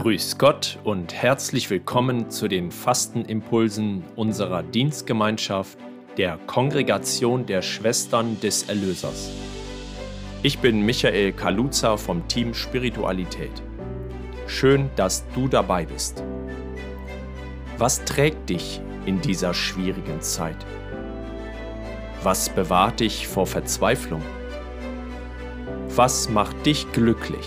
Grüß Gott und herzlich willkommen zu den Fastenimpulsen unserer Dienstgemeinschaft der Kongregation der Schwestern des Erlösers. Ich bin Michael Kaluza vom Team Spiritualität. Schön, dass du dabei bist. Was trägt dich in dieser schwierigen Zeit? Was bewahrt dich vor Verzweiflung? Was macht dich glücklich?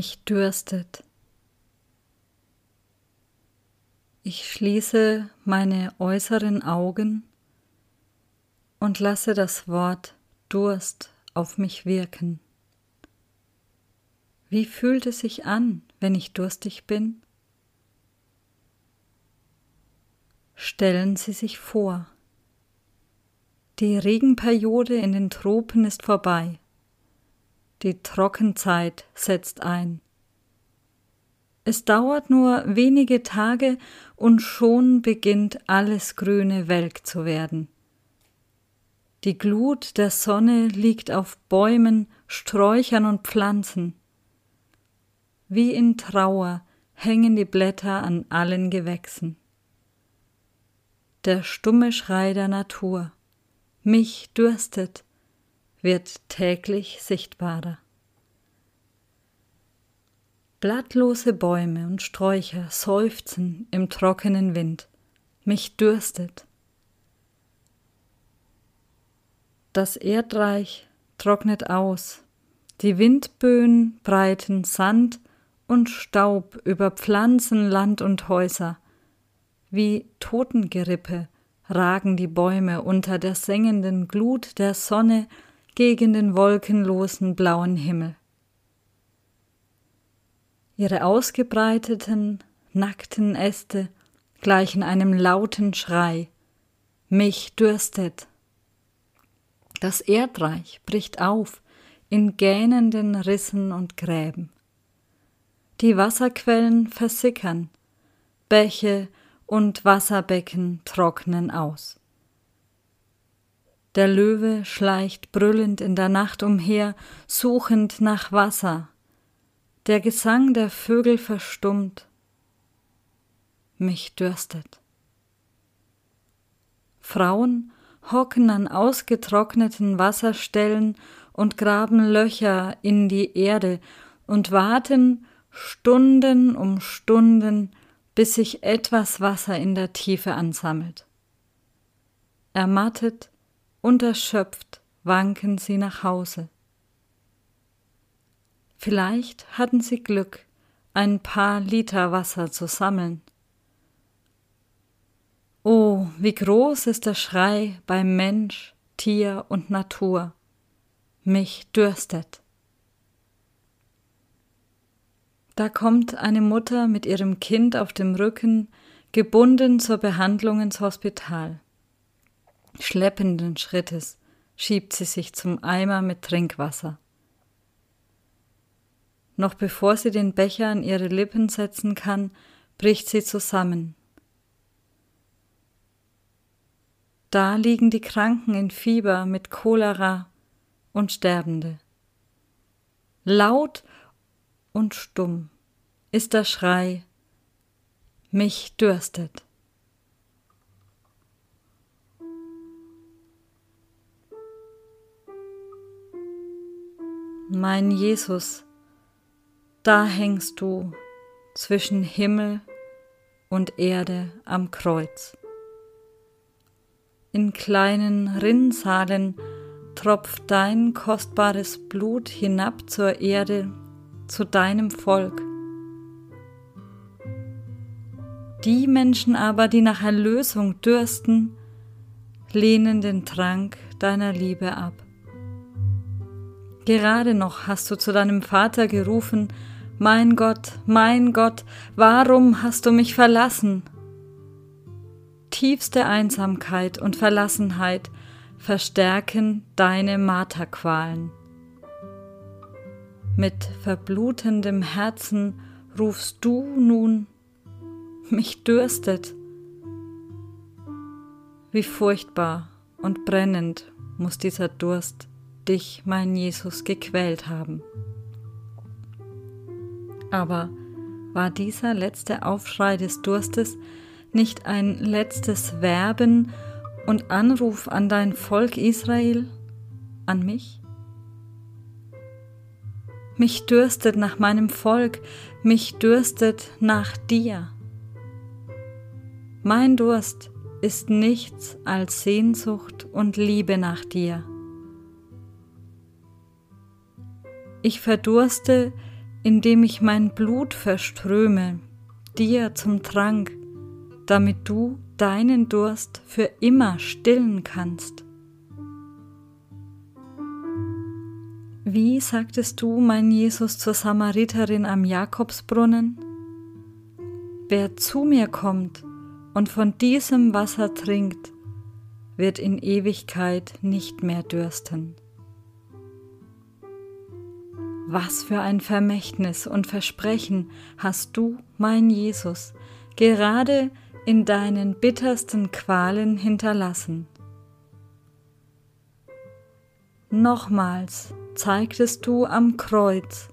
Mich dürstet. Ich schließe meine äußeren Augen und lasse das Wort Durst auf mich wirken. Wie fühlt es sich an, wenn ich durstig bin? Stellen Sie sich vor, die Regenperiode in den Tropen ist vorbei. Die Trockenzeit setzt ein. Es dauert nur wenige Tage und schon beginnt alles Grüne welk zu werden. Die Glut der Sonne liegt auf Bäumen, Sträuchern und Pflanzen. Wie in Trauer hängen die Blätter an allen Gewächsen. Der stumme Schrei der Natur, mich dürstet, wird täglich sichtbarer. Blattlose Bäume und Sträucher seufzen im trockenen Wind, mich dürstet. Das Erdreich trocknet aus, die Windböen breiten Sand und Staub über Pflanzen, Land und Häuser. Wie Totengerippe ragen die Bäume unter der sengenden Glut der Sonne gegen den wolkenlosen blauen Himmel. Ihre ausgebreiteten, nackten Äste gleichen einem lauten Schrei. Mich dürstet. Das Erdreich bricht auf in gähnenden Rissen und Gräben. Die Wasserquellen versickern, Bäche und Wasserbecken trocknen aus. Der Löwe schleicht brüllend in der Nacht umher, suchend nach Wasser. Der Gesang der Vögel verstummt. Mich dürstet. Frauen hocken an ausgetrockneten Wasserstellen und graben Löcher in die Erde und warten Stunden um Stunden, bis sich etwas Wasser in der Tiefe ansammelt. Ermattet und erschöpft wanken sie nach Hause. Vielleicht hatten sie Glück ein paar Liter Wasser zu sammeln. Oh, wie groß ist der Schrei bei Mensch, Tier und Natur. Mich dürstet. Da kommt eine Mutter mit ihrem Kind auf dem Rücken, gebunden zur Behandlung ins Hospital. Schleppenden Schrittes schiebt sie sich zum Eimer mit Trinkwasser. Noch bevor sie den Becher an ihre Lippen setzen kann, bricht sie zusammen. Da liegen die Kranken in Fieber mit Cholera und Sterbende. Laut und stumm ist der Schrei, mich dürstet. Mein Jesus, da hängst du zwischen Himmel und Erde am Kreuz. In kleinen Rinnsalen tropft dein kostbares Blut hinab zur Erde, zu deinem Volk. Die Menschen aber, die nach Erlösung dürsten, lehnen den Trank deiner Liebe ab. Gerade noch hast du zu deinem Vater gerufen, mein Gott, mein Gott, warum hast du mich verlassen? Tiefste Einsamkeit und Verlassenheit verstärken deine Marterqualen. Mit verblutendem Herzen rufst du nun, mich dürstet. Wie furchtbar und brennend muss dieser Durst dich, mein Jesus, gequält haben. Aber war dieser letzte Aufschrei des Durstes nicht ein letztes Werben und Anruf an dein Volk Israel, an mich? Mich dürstet nach meinem Volk, mich dürstet nach dir. Mein Durst ist nichts als Sehnsucht und Liebe nach dir. Ich verdurste indem ich mein Blut verströme, dir zum Trank, damit du deinen Durst für immer stillen kannst. Wie sagtest du, mein Jesus, zur Samariterin am Jakobsbrunnen? Wer zu mir kommt und von diesem Wasser trinkt, wird in Ewigkeit nicht mehr dürsten. Was für ein Vermächtnis und Versprechen hast du, mein Jesus, gerade in deinen bittersten Qualen hinterlassen. Nochmals zeigtest du am Kreuz,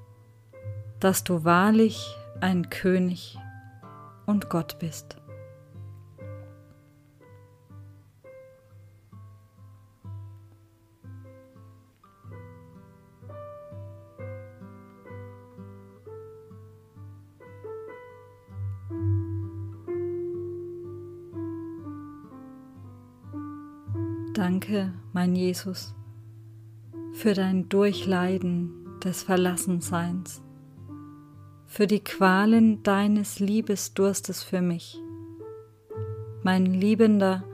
dass du wahrlich ein König und Gott bist. Danke, mein Jesus, für dein Durchleiden des Verlassenseins, für die Qualen deines Liebesdurstes für mich. Mein liebender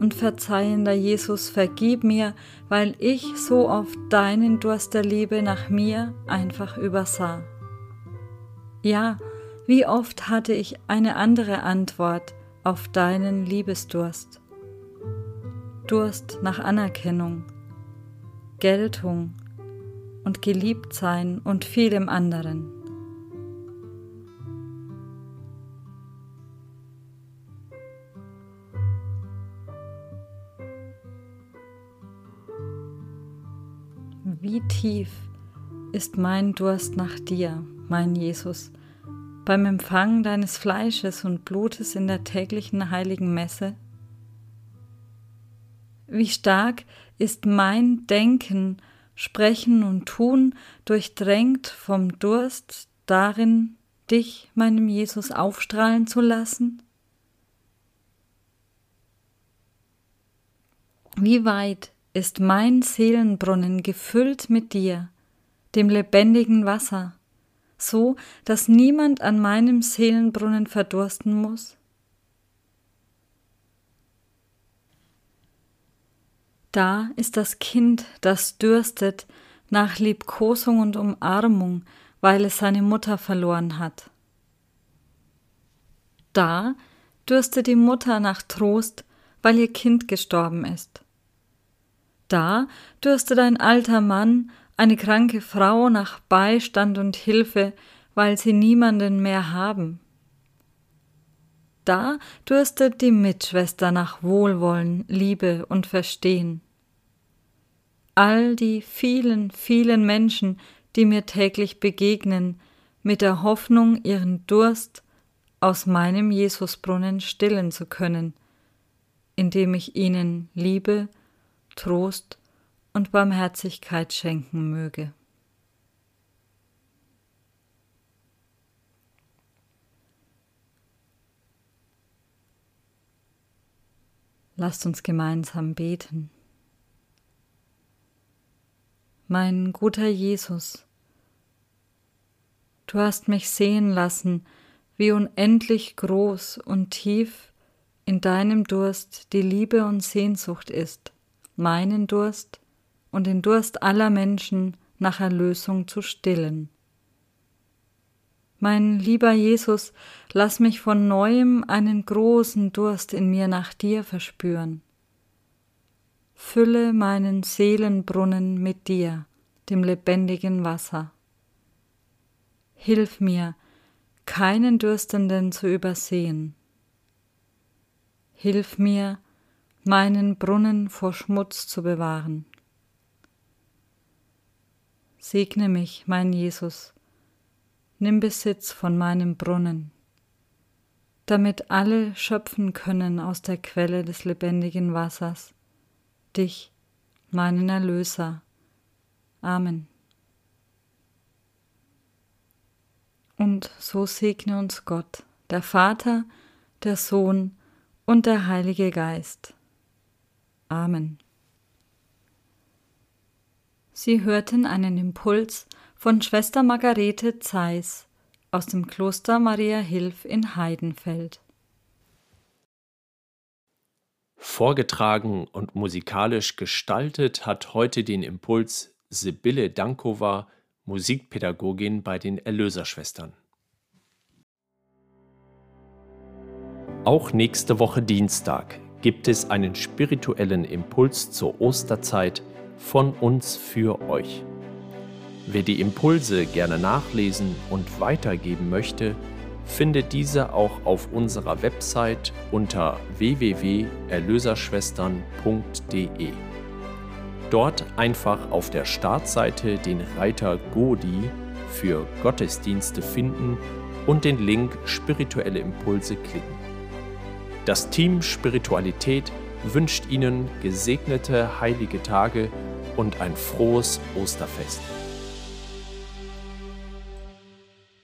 und verzeihender Jesus, vergib mir, weil ich so oft deinen Durst der Liebe nach mir einfach übersah. Ja, wie oft hatte ich eine andere Antwort auf deinen Liebesdurst. Durst nach Anerkennung, Geltung und Geliebtsein und vielem anderen. Wie tief ist mein Durst nach dir, mein Jesus, beim Empfang deines Fleisches und Blutes in der täglichen heiligen Messe? Wie stark ist mein Denken, Sprechen und Tun durchdrängt vom Durst darin, dich, meinem Jesus, aufstrahlen zu lassen? Wie weit ist mein Seelenbrunnen gefüllt mit dir, dem lebendigen Wasser, so dass niemand an meinem Seelenbrunnen verdursten muss? Da ist das Kind, das dürstet nach Liebkosung und Umarmung, weil es seine Mutter verloren hat. Da dürstet die Mutter nach Trost, weil ihr Kind gestorben ist. Da dürstet ein alter Mann, eine kranke Frau nach Beistand und Hilfe, weil sie niemanden mehr haben. Da dürstet die Mitschwester nach Wohlwollen, Liebe und Verstehen. All die vielen, vielen Menschen, die mir täglich begegnen, mit der Hoffnung, ihren Durst aus meinem Jesusbrunnen stillen zu können, indem ich ihnen Liebe, Trost und Barmherzigkeit schenken möge. Lasst uns gemeinsam beten. Mein guter Jesus, du hast mich sehen lassen, wie unendlich groß und tief in deinem Durst die Liebe und Sehnsucht ist, meinen Durst und den Durst aller Menschen nach Erlösung zu stillen. Mein lieber Jesus, lass mich von neuem einen großen Durst in mir nach dir verspüren. Fülle meinen Seelenbrunnen mit dir, dem lebendigen Wasser. Hilf mir, keinen Dürstenden zu übersehen. Hilf mir, meinen Brunnen vor Schmutz zu bewahren. Segne mich, mein Jesus, nimm Besitz von meinem Brunnen, damit alle schöpfen können aus der Quelle des lebendigen Wassers, dich, meinen Erlöser. Amen. Und so segne uns Gott, der Vater, der Sohn und der Heilige Geist. Amen. Sie hörten einen Impuls von Schwester Margarete Zeiss aus dem Kloster Maria Hilf in Heidenfeld. Vorgetragen und musikalisch gestaltet hat heute den Impuls Sibylle Dankova Musikpädagogin bei den Erlöserschwestern. Auch nächste Woche Dienstag gibt es einen spirituellen Impuls zur Osterzeit von uns für euch. Wer die Impulse gerne nachlesen und weitergeben möchte, findet diese auch auf unserer Website unter www.erlöserschwestern.de. Dort einfach auf der Startseite den Reiter Godi für Gottesdienste finden und den Link Spirituelle Impulse klicken. Das Team Spiritualität wünscht Ihnen gesegnete heilige Tage und ein frohes Osterfest.